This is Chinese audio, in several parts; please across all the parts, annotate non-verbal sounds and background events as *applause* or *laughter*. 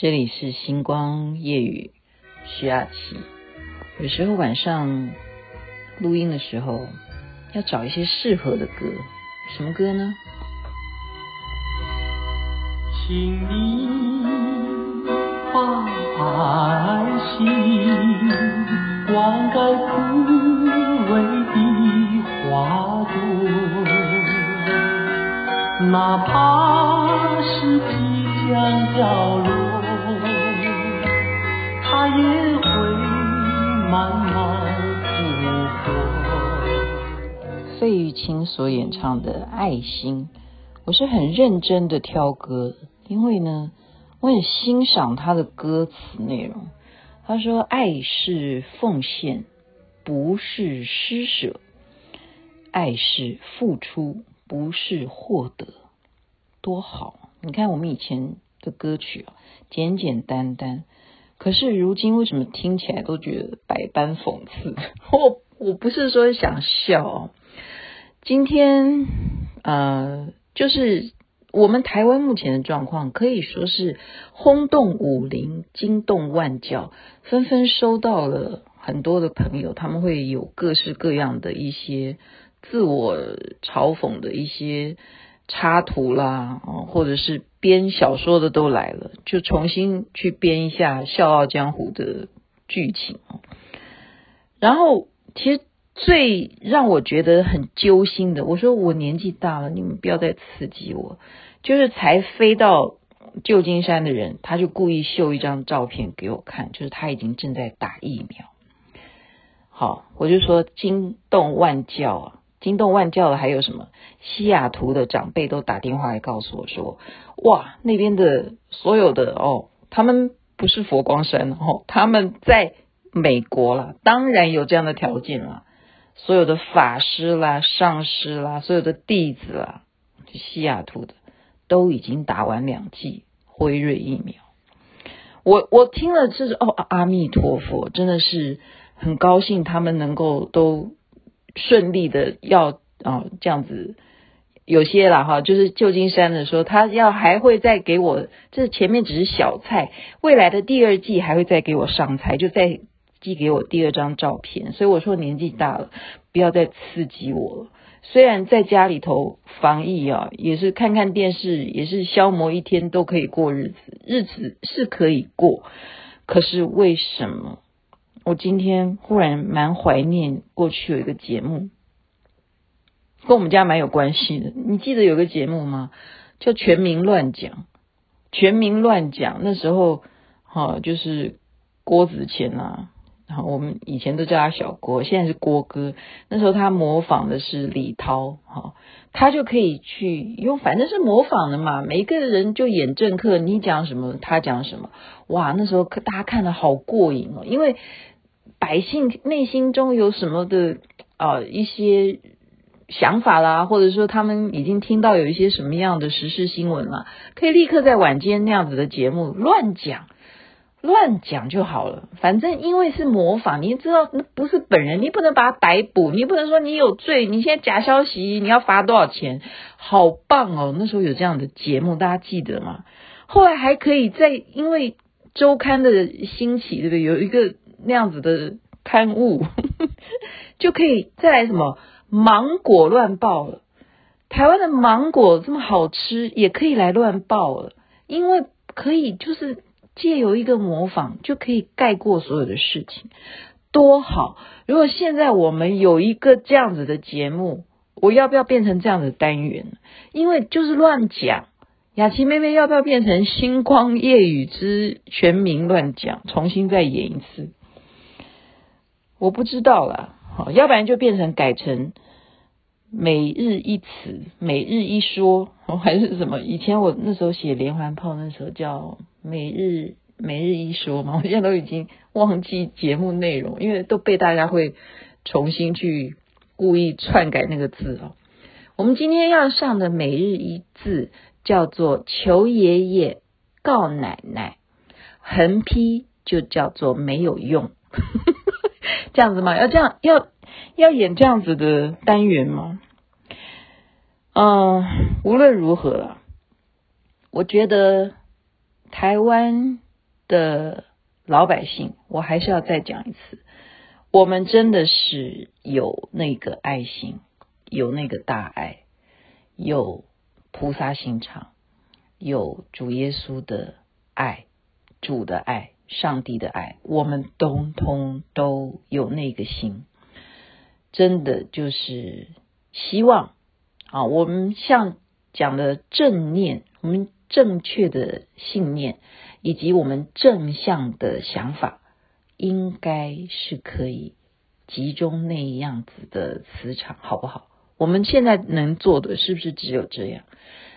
这里是星光夜语，徐雅琪。有时候晚上录音的时候，要找一些适合的歌，什么歌呢？请你把爱心灌溉枯萎的花朵，哪怕是即将凋落。费玉清所演唱的《爱心》，我是很认真的挑歌，因为呢，我很欣赏他的歌词内容。他说：“爱是奉献，不是施舍；爱是付出，不是获得。”多好！你看我们以前的歌曲啊，简简单单。可是如今为什么听起来都觉得百般讽刺？*laughs* 我我不是说想笑，今天呃，就是我们台湾目前的状况可以说是轰动武林、惊动万教，纷纷收到了很多的朋友，他们会有各式各样的一些自我嘲讽的一些。插图啦，哦，或者是编小说的都来了，就重新去编一下《笑傲江湖》的剧情。然后，其实最让我觉得很揪心的，我说我年纪大了，你们不要再刺激我。就是才飞到旧金山的人，他就故意秀一张照片给我看，就是他已经正在打疫苗。好，我就说惊动万教啊。惊动万教的还有什么？西雅图的长辈都打电话来告诉我说：“哇，那边的所有的哦，他们不是佛光山哦，他们在美国啦，当然有这样的条件啦。所有的法师啦、上师啦、所有的弟子啦，西雅图的都已经打完两剂辉瑞疫苗。我我听了这是哦，阿弥陀佛，真的是很高兴他们能够都。”顺利的要啊、哦、这样子，有些了哈，就是旧金山的说他要还会再给我，这前面只是小菜，未来的第二季还会再给我上菜，就再寄给我第二张照片。所以我说年纪大了，不要再刺激我了。虽然在家里头防疫啊，也是看看电视，也是消磨一天都可以过日子，日子是可以过，可是为什么？我今天忽然蛮怀念过去有一个节目，跟我们家蛮有关系的。你记得有个节目吗？叫《全民乱讲》。全民乱讲，那时候哈，就是郭子乾啊，然后我们以前都叫他小郭，现在是郭哥。那时候他模仿的是李涛，哈，他就可以去用，反正是模仿的嘛。每一个人就演政客，你讲什么，他讲什么。哇，那时候大家看得好过瘾哦，因为。百姓内心中有什么的啊、呃、一些想法啦，或者说他们已经听到有一些什么样的时事新闻了，可以立刻在晚间那样子的节目乱讲，乱讲就好了。反正因为是模仿，你知道那不是本人，你不能把他逮捕，你不能说你有罪，你现在假消息你要罚多少钱？好棒哦！那时候有这样的节目，大家记得吗？后来还可以在因为周刊的兴起，对不对？有一个。那样子的刊物 *laughs* 就可以再来什么芒果乱报了。台湾的芒果这么好吃，也可以来乱报了，因为可以就是借由一个模仿，就可以盖过所有的事情，多好！如果现在我们有一个这样子的节目，我要不要变成这样的单元？因为就是乱讲。雅琪妹妹要不要变成星光夜雨之全民乱讲，重新再演一次？我不知道啦，好，要不然就变成改成每日一词、每日一说，还是什么？以前我那时候写连环炮，那时候叫每日每日一说嘛，*laughs* 我现在都已经忘记节目内容，因为都被大家会重新去故意篡改那个字哦。我们今天要上的每日一字叫做求爷爷告奶奶，横批就叫做没有用。*laughs* 这样子吗？要这样要要演这样子的单元吗？嗯、无论如何了，我觉得台湾的老百姓，我还是要再讲一次，我们真的是有那个爱心，有那个大爱，有菩萨心肠，有主耶稣的爱，主的爱，上帝的爱，我们通通都有那个心，真的就是希望啊，我们像讲的正念，我们正确的信念。以及我们正向的想法，应该是可以集中那样子的磁场，好不好？我们现在能做的是不是只有这样？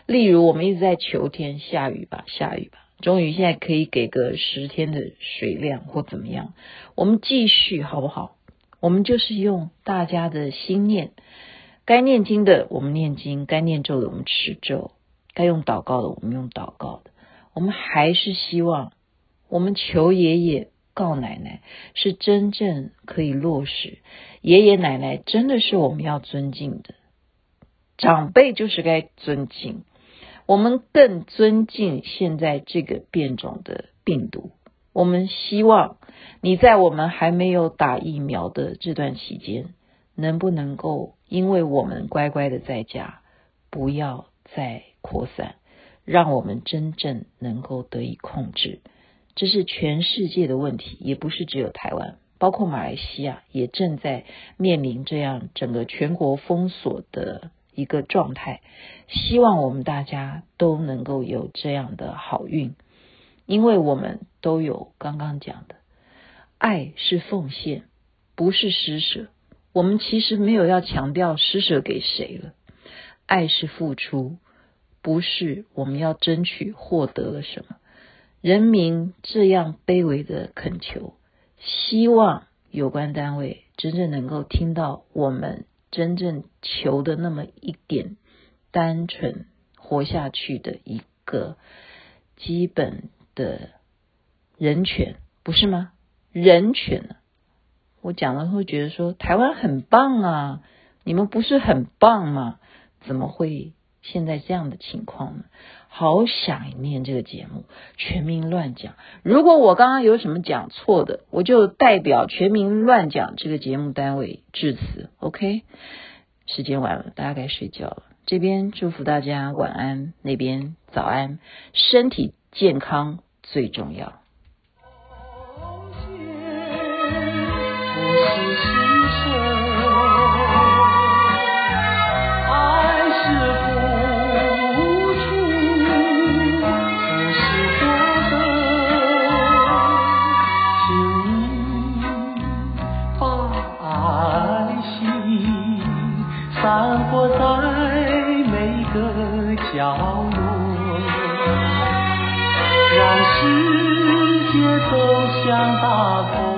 例如，我们一直在求天下雨吧，下雨吧，终于现在可以给个十天的水量或怎么样？我们继续好不好？我们就是用大家的心念，该念经的我们念经，该念咒的我们持咒，该用祷告的我们用祷告的。我们还是希望，我们求爷爷告奶奶是真正可以落实。爷爷奶奶真的是我们要尊敬的长辈，就是该尊敬。我们更尊敬现在这个变种的病毒。我们希望你在我们还没有打疫苗的这段期间，能不能够因为我们乖乖的在家，不要再扩散。让我们真正能够得以控制，这是全世界的问题，也不是只有台湾，包括马来西亚也正在面临这样整个全国封锁的一个状态。希望我们大家都能够有这样的好运，因为我们都有刚刚讲的，爱是奉献，不是施舍。我们其实没有要强调施舍给谁了，爱是付出。不是我们要争取获得了什么，人民这样卑微的恳求，希望有关单位真正能够听到我们真正求的那么一点单纯活下去的一个基本的人权，不是吗？人权呢？我讲了会觉得说台湾很棒啊，你们不是很棒吗？怎么会？现在这样的情况呢，好想念这个节目《全民乱讲》。如果我刚刚有什么讲错的，我就代表《全民乱讲》这个节目单位致辞。OK，时间晚了，大家该睡觉了。这边祝福大家晚安，那边早安，身体健康最重要。让世界走向大同。